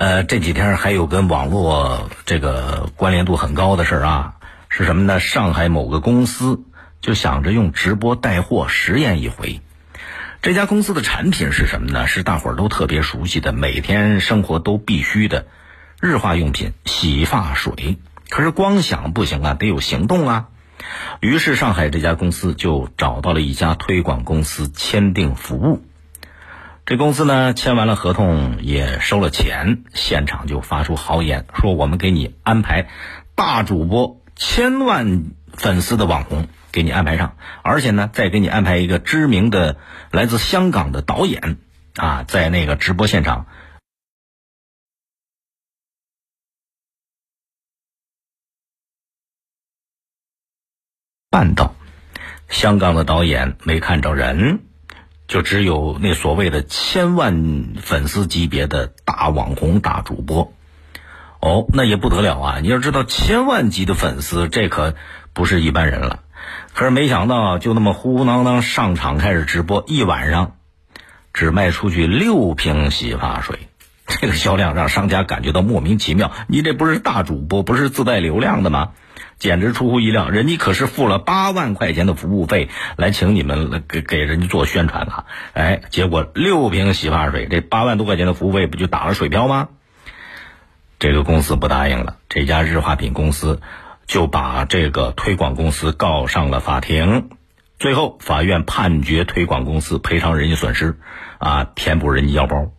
呃，这几天还有跟网络这个关联度很高的事儿啊，是什么呢？上海某个公司就想着用直播带货实验一回。这家公司的产品是什么呢？是大伙儿都特别熟悉的，每天生活都必须的日化用品——洗发水。可是光想不行啊，得有行动啊。于是上海这家公司就找到了一家推广公司签订服务。这公司呢签完了合同，也收了钱，现场就发出豪言，说我们给你安排大主播、千万粉丝的网红，给你安排上，而且呢再给你安排一个知名的来自香港的导演啊，在那个直播现场办到。香港的导演没看着人。就只有那所谓的千万粉丝级别的大网红、大主播，哦，那也不得了啊！你要知道，千万级的粉丝，这可不是一般人了。可是没想到，就那么呼呼囔囔上场开始直播，一晚上只卖出去六瓶洗发水，这个销量让商家感觉到莫名其妙。你这不是大主播，不是自带流量的吗？简直出乎意料，人家可是付了八万块钱的服务费来请你们给给人家做宣传啊！哎，结果六瓶洗发水，这八万多块钱的服务费不就打了水漂吗？这个公司不答应了，这家日化品公司就把这个推广公司告上了法庭，最后法院判决推广公司赔偿人家损失，啊，填补人家腰包，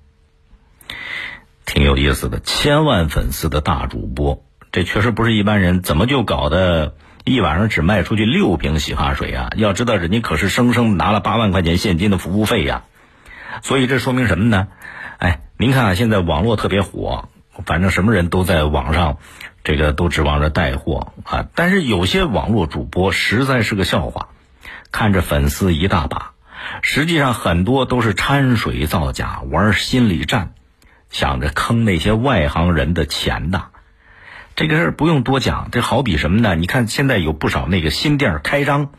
挺有意思的。千万粉丝的大主播。这确实不是一般人，怎么就搞得一晚上只卖出去六瓶洗发水啊？要知道，人家可是生生拿了八万块钱现金的服务费呀。所以这说明什么呢？哎，您看啊，现在网络特别火，反正什么人都在网上，这个都指望着带货啊。但是有些网络主播实在是个笑话，看着粉丝一大把，实际上很多都是掺水造假、玩心理战，想着坑那些外行人的钱的。这个事儿不用多讲，这好比什么呢？你看现在有不少那个新店开张，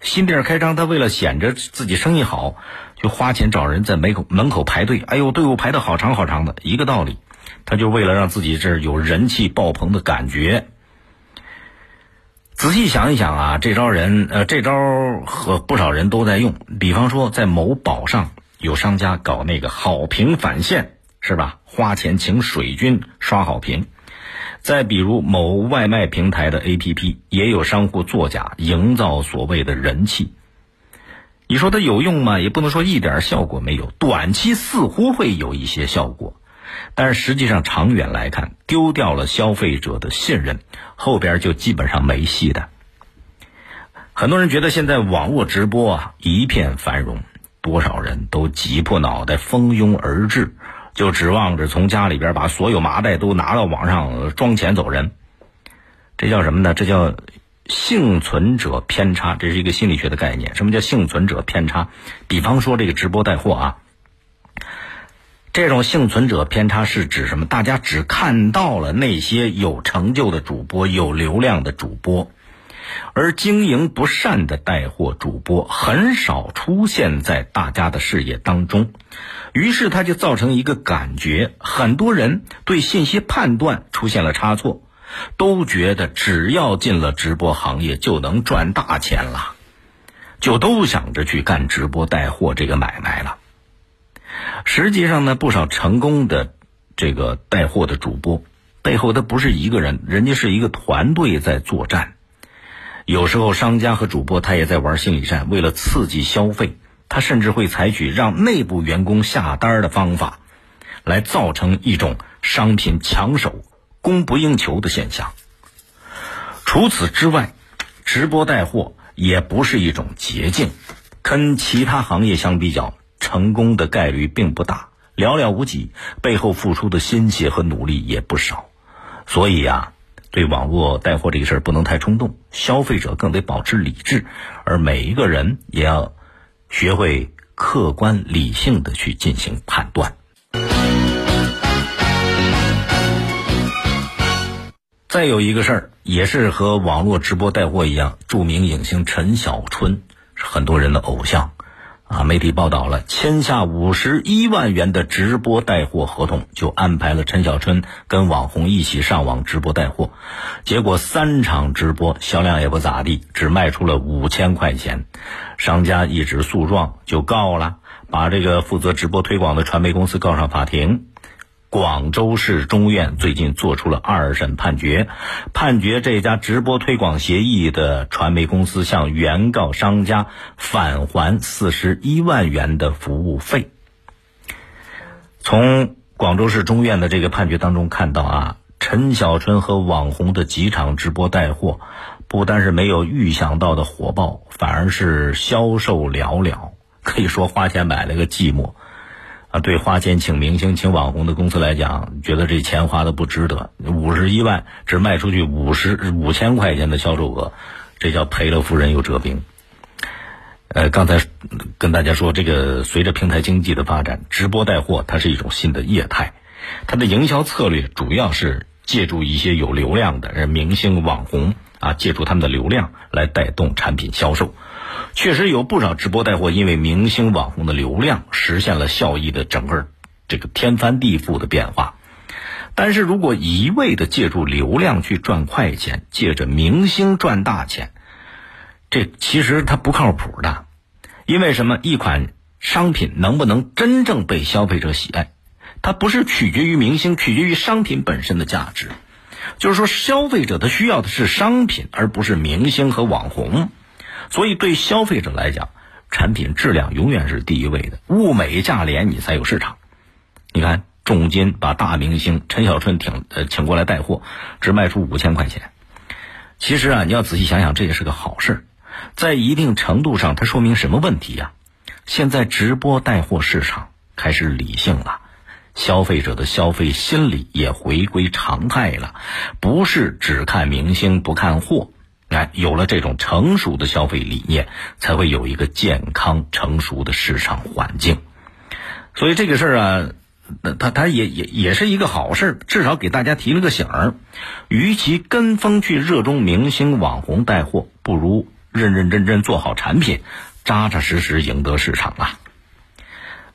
新店开张，他为了显着自己生意好，就花钱找人在门口门口排队。哎呦，队伍排的好长好长的，一个道理，他就为了让自己这儿有人气爆棚的感觉。仔细想一想啊，这招人呃，这招和不少人都在用。比方说，在某宝上有商家搞那个好评返现，是吧？花钱请水军刷好评。再比如某外卖平台的 APP，也有商户作假，营造所谓的人气。你说它有用吗？也不能说一点效果没有。短期似乎会有一些效果，但是实际上长远来看，丢掉了消费者的信任，后边就基本上没戏的。很多人觉得现在网络直播啊一片繁荣，多少人都挤破脑袋蜂拥而至。就指望着从家里边把所有麻袋都拿到网上装钱走人，这叫什么呢？这叫幸存者偏差，这是一个心理学的概念。什么叫幸存者偏差？比方说这个直播带货啊，这种幸存者偏差是指什么？大家只看到了那些有成就的主播、有流量的主播。而经营不善的带货主播很少出现在大家的视野当中，于是他就造成一个感觉：很多人对信息判断出现了差错，都觉得只要进了直播行业就能赚大钱了，就都想着去干直播带货这个买卖了。实际上呢，不少成功的这个带货的主播背后，他不是一个人，人家是一个团队在作战。有时候商家和主播他也在玩心理战，为了刺激消费，他甚至会采取让内部员工下单的方法，来造成一种商品抢手、供不应求的现象。除此之外，直播带货也不是一种捷径，跟其他行业相比较，成功的概率并不大，寥寥无几，背后付出的心血和努力也不少。所以呀。对网络带货这个事儿不能太冲动，消费者更得保持理智，而每一个人也要学会客观理性的去进行判断。再有一个事儿，也是和网络直播带货一样，著名影星陈小春是很多人的偶像，啊，媒体报道了，签下五十一万元的直播带货合同，就安排了陈小春跟网红一起上网直播带货。结果三场直播销量也不咋地，只卖出了五千块钱。商家一纸诉状就告了，把这个负责直播推广的传媒公司告上法庭。广州市中院最近作出了二审判决，判决这家直播推广协议的传媒公司向原告商家返还四十一万元的服务费。从广州市中院的这个判决当中看到啊，陈小春和网红的几场直播带货，不单是没有预想到的火爆，反而是销售寥寥，可以说花钱买了个寂寞。啊，对花钱请明星、请网红的公司来讲，觉得这钱花的不值得。五十一万只卖出去五十五千块钱的销售额，这叫赔了夫人又折兵。呃，刚才跟大家说，这个随着平台经济的发展，直播带货它是一种新的业态，它的营销策略主要是借助一些有流量的明星、网红啊，借助他们的流量来带动产品销售。确实有不少直播带货，因为明星网红的流量实现了效益的整个这个天翻地覆的变化。但是如果一味的借助流量去赚快钱，借着明星赚大钱，这其实它不靠谱的。因为什么？一款商品能不能真正被消费者喜爱，它不是取决于明星，取决于商品本身的价值。就是说，消费者他需要的是商品，而不是明星和网红。所以，对消费者来讲，产品质量永远是第一位的，物美价廉，你才有市场。你看，重金把大明星陈小春请呃请过来带货，只卖出五千块钱。其实啊，你要仔细想想，这也是个好事，在一定程度上，它说明什么问题呀？现在直播带货市场开始理性了，消费者的消费心理也回归常态了，不是只看明星不看货。哎，有了这种成熟的消费理念，才会有一个健康成熟的市场环境。所以这个事儿啊，那他他也也也是一个好事，至少给大家提了个醒儿。与其跟风去热衷明星网红带货，不如认认真真做好产品，扎扎实实赢得市场啊。